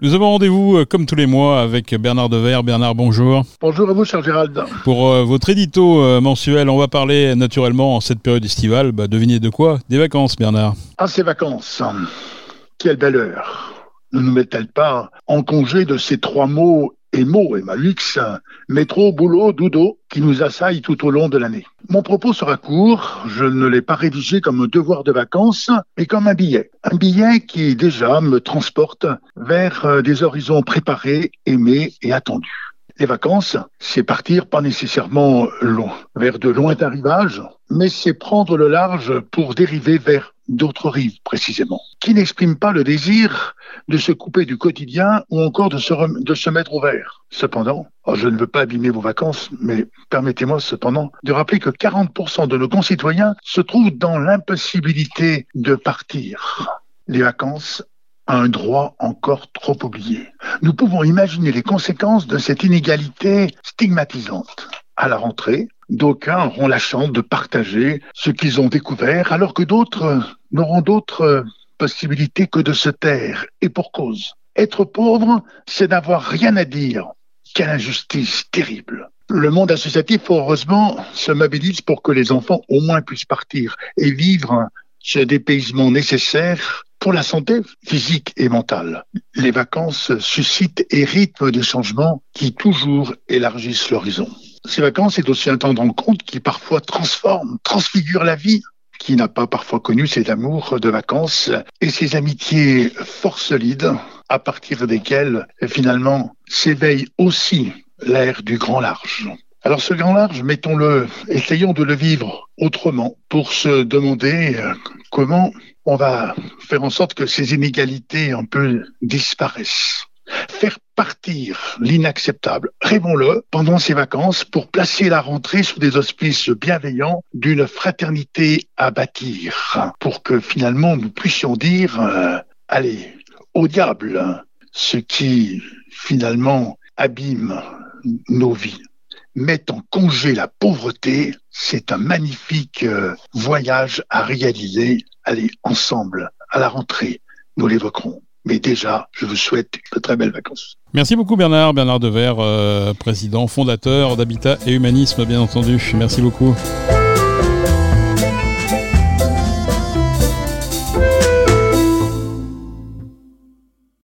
Nous avons rendez-vous euh, comme tous les mois avec Bernard Dever. Bernard, bonjour. Bonjour à vous, cher Gérald. Pour euh, votre édito euh, mensuel, on va parler naturellement en cette période estivale. Bah, devinez de quoi? Des vacances, Bernard. Ah, ces vacances. Quelle belle heure. Ne nous met-elle pas en congé de ces trois mots et mots et malux, métro, boulot, dodo, qui nous assaillent tout au long de l'année. Mon propos sera court, je ne l'ai pas rédigé comme un devoir de vacances, mais comme un billet. Un billet qui déjà me transporte vers euh, des horizons préparés, aimés et attendus. Les vacances, c'est partir pas nécessairement long, vers de lointains rivages, mais c'est prendre le large pour dériver vers d'autres rives précisément, qui n'expriment pas le désir de se couper du quotidien ou encore de se, de se mettre au vert. Cependant, oh, je ne veux pas abîmer vos vacances, mais permettez-moi cependant de rappeler que 40% de nos concitoyens se trouvent dans l'impossibilité de partir. Les vacances un droit encore trop oublié. Nous pouvons imaginer les conséquences de cette inégalité stigmatisante. À la rentrée, d'aucuns auront la chance de partager ce qu'ils ont découvert, alors que d'autres n'auront d'autres possibilités que de se taire, et pour cause. Être pauvre, c'est n'avoir rien à dire. Quelle injustice terrible. Le monde associatif, heureusement, se mobilise pour que les enfants au moins puissent partir et vivre ce dépaysement nécessaire pour la santé physique et mentale. Les vacances suscitent et rythment des changements qui toujours élargissent l'horizon. Ces vacances, c'est aussi un temps de rencontre qui parfois transforme, transfigure la vie qui n'a pas parfois connu ses amours de vacances et ses amitiés fort solides à partir desquelles finalement s'éveille aussi l'ère du grand large. Alors ce grand large, mettons-le, essayons de le vivre autrement pour se demander euh, comment on va faire en sorte que ces inégalités un peu disparaissent. Faire partir l'inacceptable, rêvons-le, pendant ces vacances pour placer la rentrée sous des auspices bienveillants d'une fraternité à bâtir, pour que finalement nous puissions dire, euh, allez, au diable, ce qui finalement abîme nos vies met en congé la pauvreté, c'est un magnifique euh, voyage à réaliser. Allez, ensemble, à la rentrée, nous l'évoquerons. Mais déjà, je vous souhaite de très belles vacances. Merci beaucoup Bernard, Bernard Dever, euh, président fondateur d'Habitat et Humanisme, bien entendu. Merci beaucoup.